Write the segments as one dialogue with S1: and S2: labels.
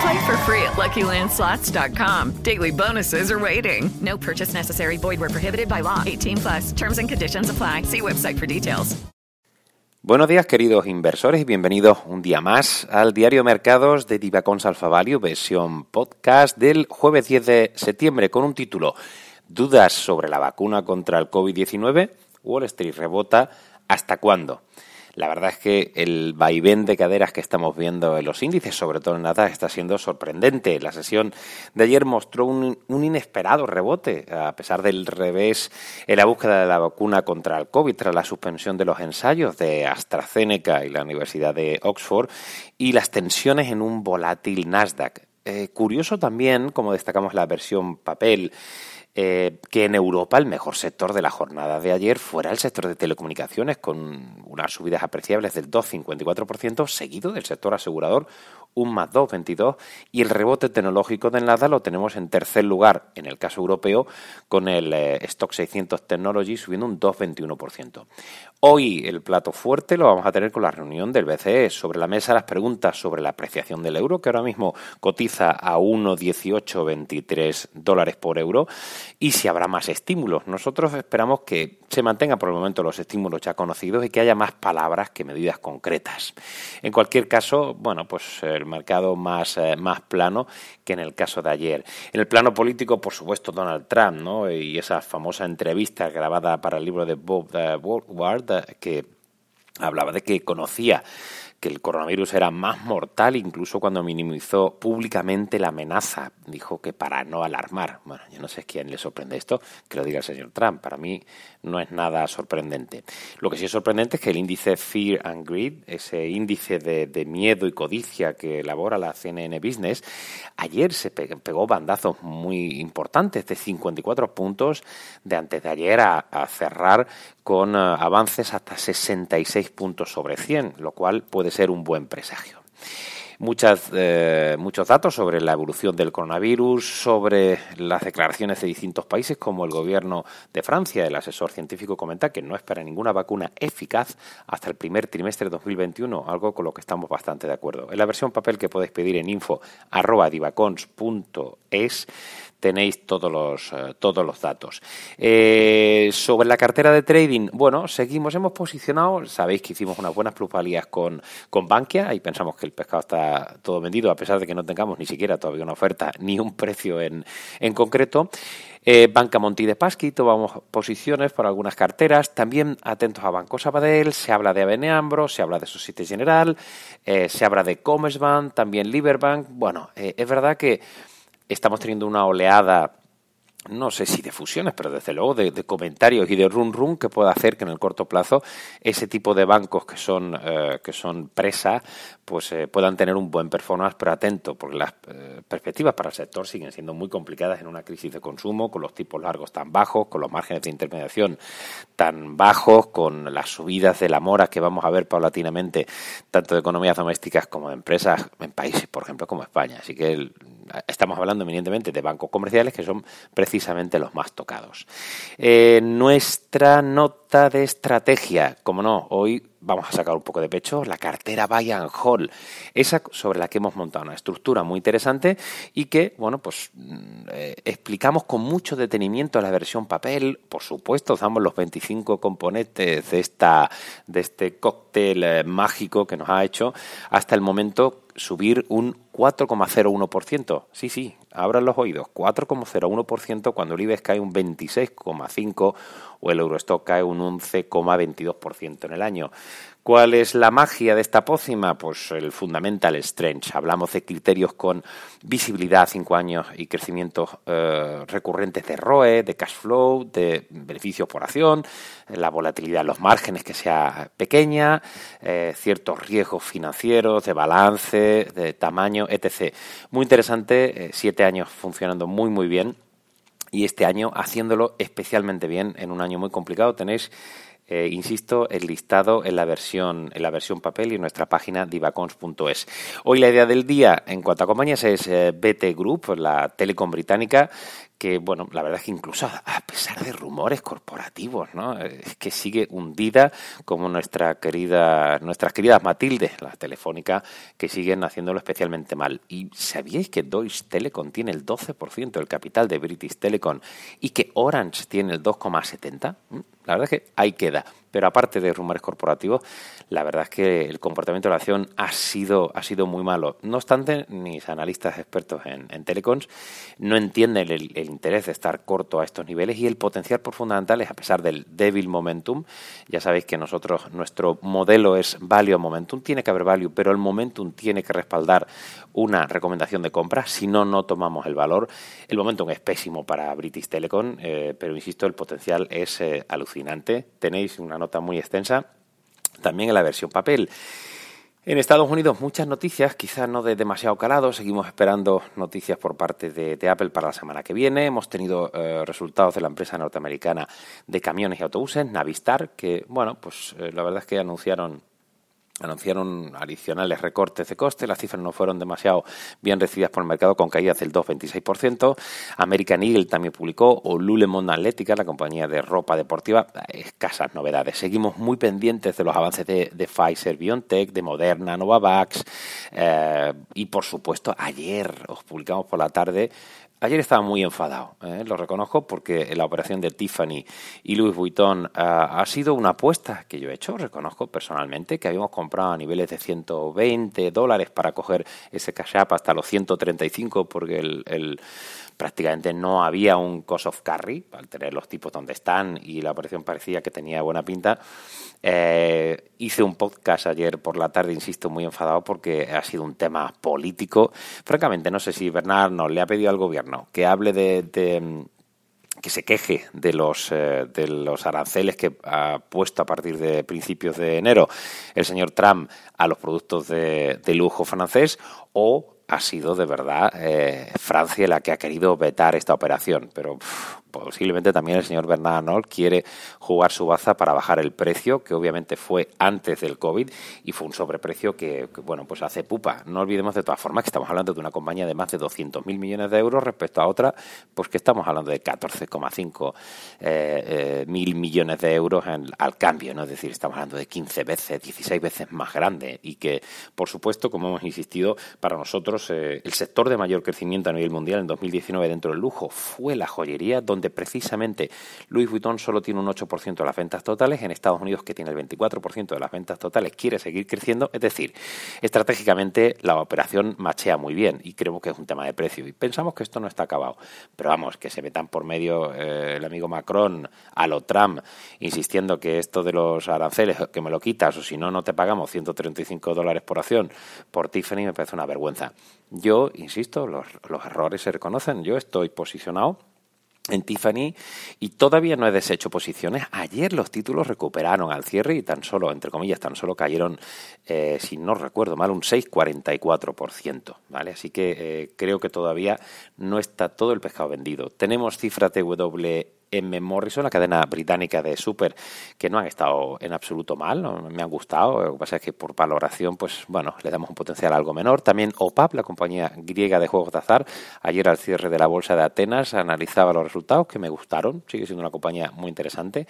S1: Play for free at LuckyLandSlots.com. Daily bonuses are waiting. No purchase necessary. Void were prohibited by law. 18 plus. Terms and conditions apply. See website for details.
S2: Buenos días, queridos inversores, y bienvenidos un día más al Diario Mercados de Divacons Alpha Value, versión podcast del jueves 10 de septiembre, con un título: Dudas sobre la vacuna contra el COVID-19. Wall Street rebota. ¿Hasta cuándo? La verdad es que el vaivén de caderas que estamos viendo en los índices, sobre todo en Nasdaq, está siendo sorprendente. La sesión de ayer mostró un, inesperado rebote, a pesar del revés en la búsqueda de la vacuna contra el COVID tras la suspensión de los ensayos de AstraZeneca y la Universidad de Oxford y las tensiones en un volátil Nasdaq. Eh, curioso también, como destacamos la versión papel, eh, que en Europa el mejor sector de la jornada de ayer fuera el sector de telecomunicaciones, con unas subidas apreciables del 2,54%, seguido del sector asegurador, un más 2,22%, y el rebote tecnológico de Nasdaq lo tenemos en tercer lugar, en el caso europeo, con el eh, Stock 600 Technology subiendo un 2,21%. Hoy el plato fuerte lo vamos a tener con la reunión del BCE. Sobre la mesa las preguntas sobre la apreciación del euro, que ahora mismo cotiza a 1,1823 dólares por euro, y si habrá más estímulos. Nosotros esperamos que se mantengan por el momento los estímulos ya conocidos y que haya más palabras que medidas concretas. En cualquier caso, bueno, pues el mercado más, eh, más plano que en el caso de ayer. En el plano político, por supuesto, Donald Trump, ¿no? Y esa famosa entrevista grabada para el libro de Bob uh, Woodward, que hablaba de que conocía que el coronavirus era más mortal incluso cuando minimizó públicamente la amenaza. Dijo que para no alarmar. Bueno, yo no sé quién le sorprende esto, que lo diga el señor Trump. Para mí no es nada sorprendente. Lo que sí es sorprendente es que el índice Fear and Greed, ese índice de, de miedo y codicia que elabora la CNN Business, ayer se pegó bandazos muy importantes de 54 puntos de antes de ayer a, cerrar con uh, avances hasta 66 puntos sobre 100, lo cual puede ser un buen presagio. Muchas, eh, muchos datos sobre la evolución del coronavirus, sobre las declaraciones de distintos países, como el gobierno de Francia. El asesor científico comenta que no espera ninguna vacuna eficaz hasta el primer trimestre de 2021, algo con lo que estamos bastante de acuerdo. En la versión papel que podéis pedir en info.divacons.es tenéis todos los, eh, todos los datos. Eh, sobre la cartera de trading, bueno, seguimos, hemos posicionado, sabéis que hicimos unas buenas plusvalías con, con Bankia y pensamos que el pescado está todo vendido, a pesar de que no tengamos ni siquiera todavía una oferta ni un precio en, en concreto. Eh, Banca Monti de Pasqui, tomamos posiciones por algunas carteras. También atentos a Banco Sabadell, se habla de ABN Ambro, se habla de Societe General, eh, se habla de Commerzbank, también Liberbank. Bueno, eh, es verdad que estamos teniendo una oleada no sé si de fusiones, pero desde luego de, comentarios y de run run que pueda hacer que en el corto plazo ese tipo de bancos que son eh, que son presa pues eh, puedan tener un buen performance, pero atento, porque las eh, perspectivas para el sector siguen siendo muy complicadas en una crisis de consumo, con los tipos largos tan bajos, con los márgenes de intermediación tan bajos, con las subidas de la mora que vamos a ver paulatinamente, tanto de economías domésticas como de empresas en países, por ejemplo, como España. Así que el, estamos hablando eminentemente de bancos comerciales que son precisamente los más tocados. Eh, nuestra nota de estrategia. Como no, hoy vamos a sacar un poco de pecho la cartera Buy and esa sobre la que hemos montado una estructura muy interesante y que, bueno, pues mm, eh, explicamos con mucho detenimiento la versión papel. Por supuesto, damos los 25 componentes de, esta, de este cóctel eh, mágico que nos ha hecho hasta el momento subir un 4,01%. Sí, sí, abran los oídos, 4,01% cuando el IBEX cae un 26,5% o el Eurostock cae un 11,22% en el año. ¿Cuál es la magia de esta pócima? Pues el fundamental strength. Hablamos de criterios con visibilidad, 5 años y crecimientos eh, recurrentes de ROE, de cash flow, de beneficios por acción, la volatilidad en los márgenes que sea pequeña, eh, ciertos riesgos financieros, de balance, de tamaño, etc. Muy interesante, 7 eh, años funcionando muy, muy bien y este año haciéndolo especialmente bien en un año muy complicado. Tenéis eh, insisto, el listado en la versión en la versión papel y en nuestra página divacons.es. Hoy la idea del día en cuanto a compañías es eh, BT Group, la telecom británica, que, bueno, la verdad es que incluso a pesar de rumores corporativos, ¿no? Es que sigue hundida como nuestra querida, nuestras queridas Matilde, la telefónica, que siguen haciéndolo especialmente mal. ¿Y sabíais que Deutsche Telekom tiene el 12% del capital de British Telecom y que Orange tiene el 2,70%? La verdad es que ahí queda. Pero aparte de rumores corporativos, la verdad es que el comportamiento de la acción ha sido, ha sido muy malo. No obstante, mis analistas expertos en, en telecoms no entienden el, interés de estar corto a estos niveles y el potencial por fundamentales, a pesar del débil momentum. Ya sabéis que nosotros, nuestro modelo es value momentum, tiene que haber value, pero el momentum tiene que respaldar una recomendación de compra, si no, no tomamos el valor. El momentum es pésimo para British Telecom, eh, pero insisto, el potencial es eh, alucinante. Tenéis una nota muy extensa, también en la versión papel. En Estados Unidos muchas noticias, quizás no de demasiado calado, seguimos esperando noticias por parte de, Apple para la semana que viene. Hemos tenido eh, resultados de la empresa norteamericana de camiones y autobuses, Navistar, que, bueno, pues la verdad es que anunciaron anunciaron adicionales recortes de coste, las cifras no fueron demasiado bien recibidas por el mercado con caídas del 2,26%. American Eagle también publicó, o Lululemon Atlética, la compañía de ropa deportiva, escasas novedades. Seguimos muy pendientes de los avances de, Pfizer, BioNTech, de Moderna, Novavax eh, y por supuesto ayer os publicamos por la tarde Ayer estaba muy enfadado, ¿eh? lo reconozco, porque la operación de Tiffany y Louis Vuitton ha sido una apuesta que yo he hecho, reconozco personalmente, que habíamos comprado a niveles de 120 dólares para coger ese cash up hasta los 135, porque el prácticamente no había un cost of carry, al tener los tipos donde están y la operación parecía que tenía buena pinta. Eh, hice un podcast ayer por la tarde, insisto, muy enfadado porque ha sido un tema político. Francamente, no sé si Bernard nos le ha pedido al gobierno que hable de, que se queje de los, eh, de los aranceles que ha puesto a partir de principios de enero el señor Trump a los productos de, de lujo francés o ha sido de verdad eh, Francia la que ha querido vetar esta operación, pero posiblemente también el señor Bernard Arnault quiere jugar su baza para bajar el precio, que obviamente fue antes del COVID y fue un sobreprecio que, bueno, pues hace pupa. No olvidemos de todas formas que estamos hablando de una compañía de más de 200.000 millones de euros respecto a otra, pues que estamos hablando de 14,5 eh, eh, mil millones de euros al cambio, ¿no? Es decir, estamos hablando de 15 veces, 16 veces más grande y que, por supuesto, como hemos insistido, para nosotros eh, el sector de mayor crecimiento a nivel mundial en 2019 dentro del lujo fue la joyería, donde precisamente Louis Vuitton solo tiene un 8% de las ventas totales, en Estados Unidos que tiene el 24% de las ventas totales quiere seguir creciendo, es decir, estratégicamente la operación machea muy bien y creemos que es un tema de precio y pensamos que esto no está acabado, pero vamos, que se metan por medio eh, el amigo Macron a lo Trump insistiendo que esto de los aranceles que me lo quitas o si no no te pagamos 135 dólares por acción por Tiffany me parece una vergüenza. Yo, insisto, los, los errores se reconocen, yo estoy posicionado en Tiffany y todavía no he deshecho posiciones. Ayer los títulos recuperaron al cierre y tan solo, entre comillas, tan solo cayeron, eh, si no recuerdo mal, un 6,44%. ¿vale? Así que eh, creo que todavía no está todo el pescado vendido. Tenemos cifra TW M. Morrison, la cadena británica de Super, que no han estado en absoluto mal, me han gustado. Lo que pasa es que por valoración, pues bueno, le damos un potencial algo menor. También OPAP, la compañía griega de juegos de azar, ayer al cierre de la bolsa de Atenas analizaba los resultados que me gustaron, sigue siendo una compañía muy interesante.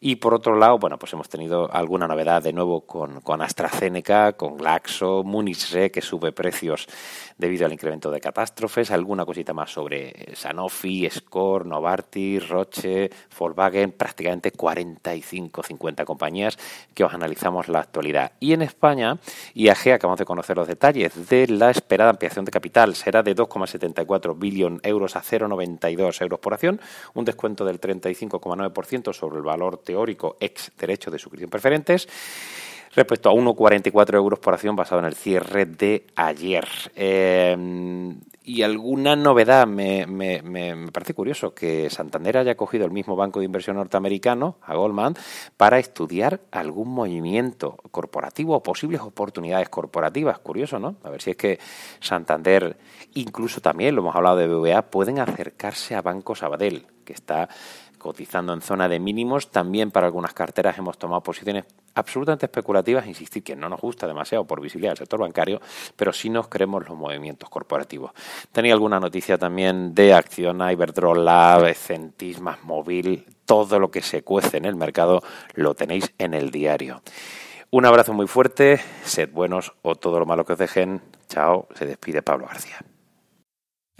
S2: Y por otro lado, bueno, pues hemos tenido alguna novedad de nuevo con, con AstraZeneca, con Glaxo, Munich que sube precios debido al incremento de catástrofes, alguna cosita más sobre Sanofi, Score, Novartis, Roche, Volkswagen, prácticamente 45-50 compañías que os analizamos la actualidad. Y en España, IAG, acabamos de conocer los detalles de la esperada ampliación de capital, será de 2,74 billón euros a 0,92 euros por acción, un descuento del 35,9% sobre el valor teórico ex derecho de suscripción preferentes respecto a 1,44 euros por acción basado en el cierre de ayer. Eh, y alguna novedad, me, me, me, parece curioso que Santander haya cogido el mismo banco de inversión norteamericano, a Goldman, para estudiar algún movimiento corporativo o posibles oportunidades corporativas. Curioso, ¿no? A ver si es que Santander, incluso también, lo hemos hablado de BBVA, pueden acercarse a Banco Sabadell, que está cotizando en zona de mínimos. También para algunas carteras hemos tomado posiciones absolutamente especulativas, insistir que no nos gusta demasiado por visibilidad del sector bancario, pero sí nos creemos los movimientos corporativos. Tenía alguna noticia también de Acciona, Iberdrola, Centis, Más Móvil, todo lo que se cuece en el mercado lo tenéis en el diario. Un abrazo muy fuerte, sed buenos o todo lo malo que os dejen. Chao, se despide Pablo García.